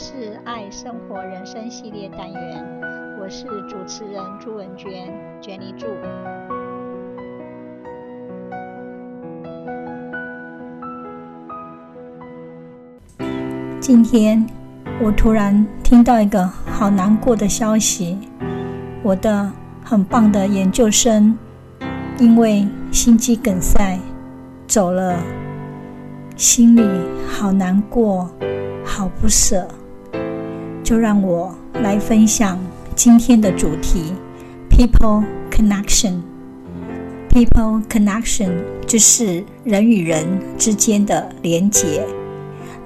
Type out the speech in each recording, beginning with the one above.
是爱生活人生系列单元，我是主持人朱文娟，Jenny 朱。今天我突然听到一个好难过的消息，我的很棒的研究生因为心肌梗塞走了，心里好难过。好不舍，就让我来分享今天的主题：People Connection。People Connection 就是人与人之间的连结，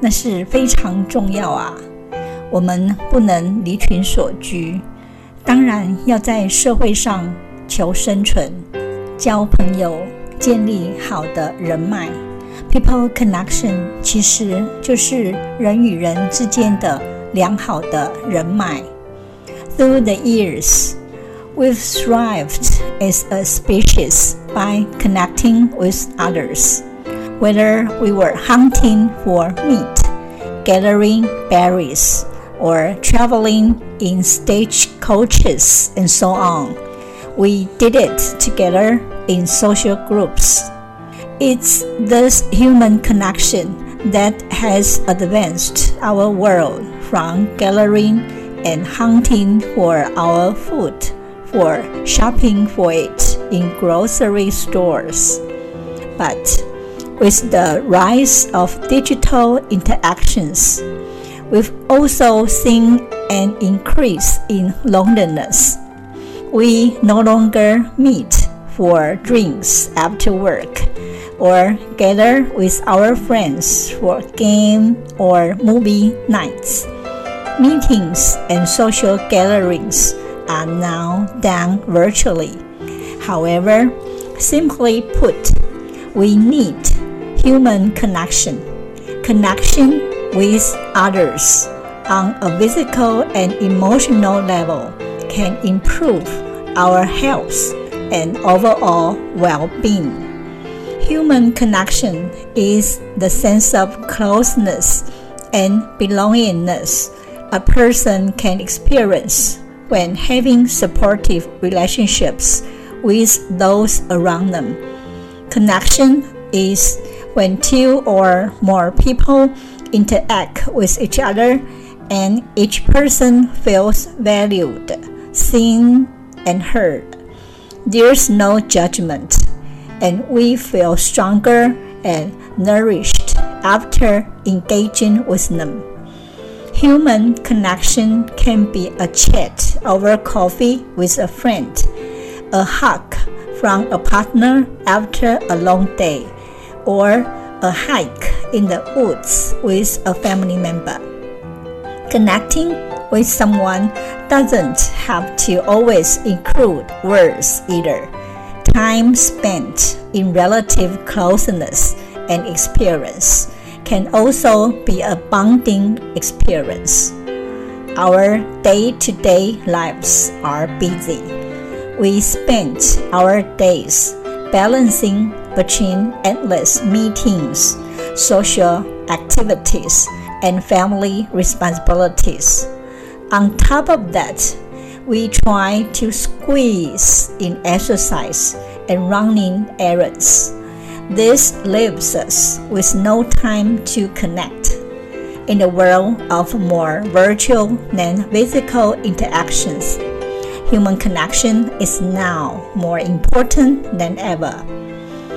那是非常重要啊。我们不能离群所居，当然要在社会上求生存，交朋友，建立好的人脉。People connection 其实就是人与人之间的良好的人脉。Through the years, we've thrived as a species by connecting with others. Whether we were hunting for meat, gathering berries, or traveling in stagecoaches and so on, we did it together in social groups. It's this human connection that has advanced our world from gathering and hunting for our food for shopping for it in grocery stores. But with the rise of digital interactions, we've also seen an increase in loneliness. We no longer meet for drinks after work or gather with our friends for game or movie nights. Meetings and social gatherings are now done virtually. However, simply put, we need human connection, connection with others on a physical and emotional level can improve our health and overall well being. Human connection is the sense of closeness and belongingness a person can experience when having supportive relationships with those around them. Connection is when two or more people interact with each other and each person feels valued, seen, and heard. There's no judgment and we feel stronger and nourished after engaging with them. Human connection can be a chat over coffee with a friend, a hug from a partner after a long day, or a hike in the woods with a family member. Connecting with someone doesn't have to always include words either time spent in relative closeness and experience can also be a bonding experience. Our day to day lives are busy. We spend our days balancing between endless meetings, social activities, and family responsibilities. On top of that, we try to squeeze in exercise and running errands. This leaves us with no time to connect. In a world of more virtual than physical interactions, human connection is now more important than ever.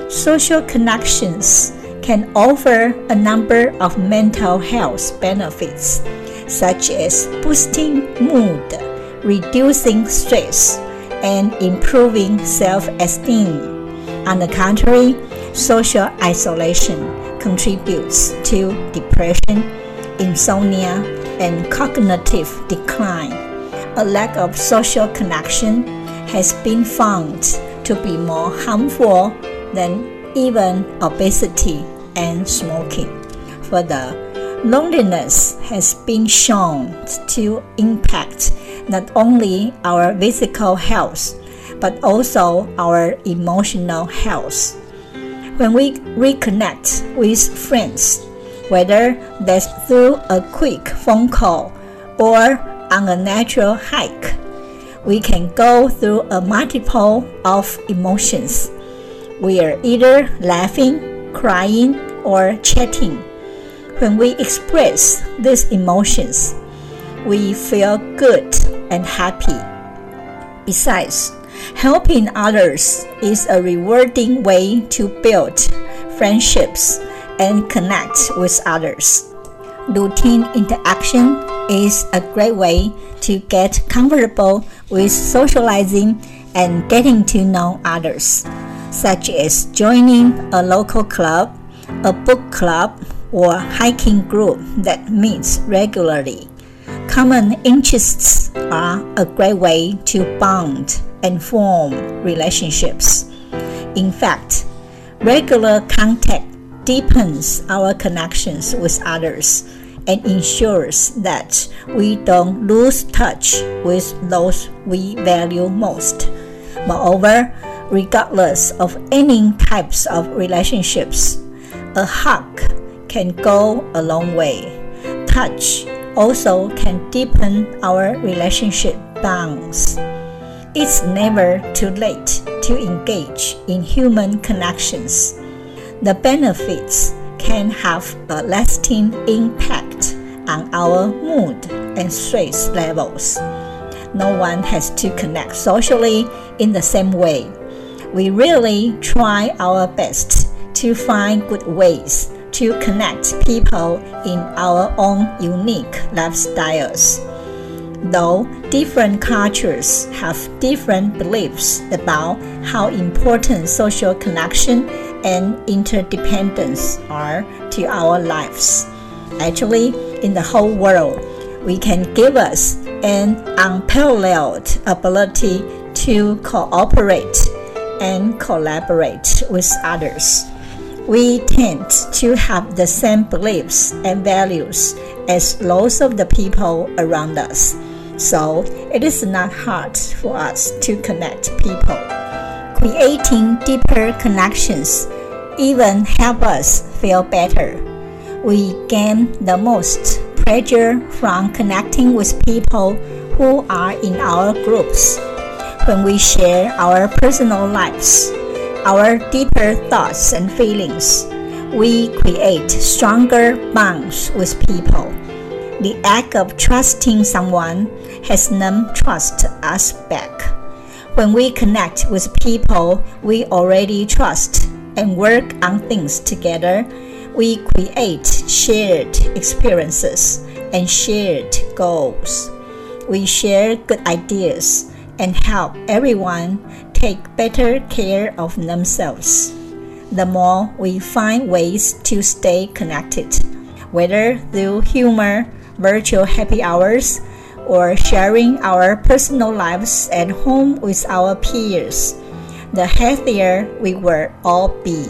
Social connections can offer a number of mental health benefits, such as boosting mood reducing stress, and improving self esteem. On the contrary, social isolation contributes to depression, insomnia, and cognitive decline. A lack of social connection has been found to be more harmful than even obesity and smoking. Further, loneliness has been shown to impact not only our physical health, but also our emotional health. When we reconnect with friends, whether that's through a quick phone call or on a natural hike. We can go through a multiple of emotions. We are either laughing, crying, or chatting. When we express these emotions, we feel good and happy. Besides, helping others is a rewarding way to build friendships and connect with others. Routine interaction is a great way to get comfortable with socializing and getting to know others, such as joining a local club, a book club, or hiking group that meets regularly. Common interests are a great way to bond and form relationships. In fact, regular contact deepens our connections with others and ensures that we don't lose touch with those we value most. Moreover, regardless of any types of relationships, a hug can go a long way. Touch also can deepen our relationship bonds. It's never too late to engage in human connections the benefits can have a lasting impact on our mood and stress levels. No one has to connect socially in the same way. We really try our best to find good ways to connect people in our own unique lifestyles. Though different cultures have different beliefs about how important social connection and interdependence are to our lives. Actually, in the whole world, we can give us an unparalleled ability to cooperate and collaborate with others. We tend to have the same beliefs and values as those of the people around us, so it is not hard for us to connect people. Creating deeper connections even help us feel better. We gain the most pleasure from connecting with people who are in our groups. When we share our personal lives, our deeper thoughts and feelings, we create stronger bonds with people. The act of trusting someone has them trust us back. When we connect with people we already trust, and work on things together, we create shared experiences and shared goals. We share good ideas and help everyone take better care of themselves. The more we find ways to stay connected, whether through humor, virtual happy hours, or sharing our personal lives at home with our peers the healthier we will all be.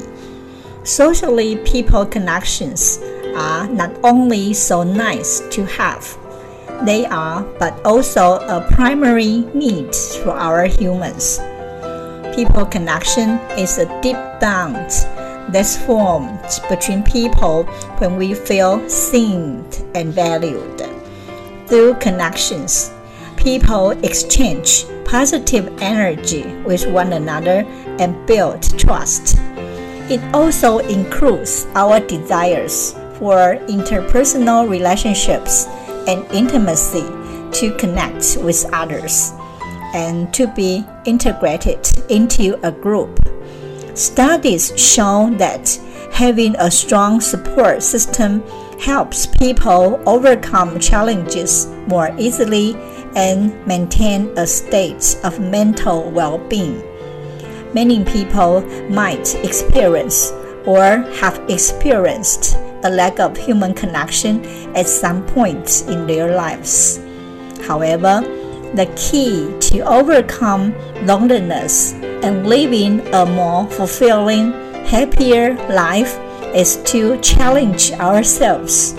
Socially, people connections are not only so nice to have, they are but also a primary need for our humans. People connection is a deep bond that's formed between people when we feel seen and valued. Through connections, people exchange positive energy with one another and build trust. It also includes our desires for interpersonal relationships and intimacy to connect with others and to be integrated into a group. Studies show that having a strong support system helps people overcome challenges more easily and maintain a state of mental well being. Many people might experience or have experienced a lack of human connection at some point in their lives. However, the key to overcome loneliness and living a more fulfilling, happier life is to challenge ourselves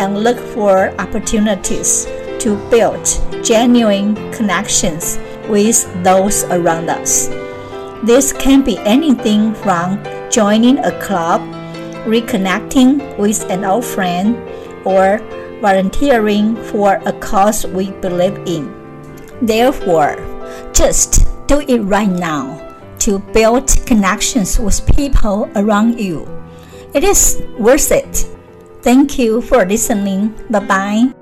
and look for opportunities to build genuine connections with those around us. This can be anything from joining a club, reconnecting with an old friend, or volunteering for a cause we believe in. Therefore, just do it right now to build connections with people around you. It is worth it. Thank you for listening. Bye bye.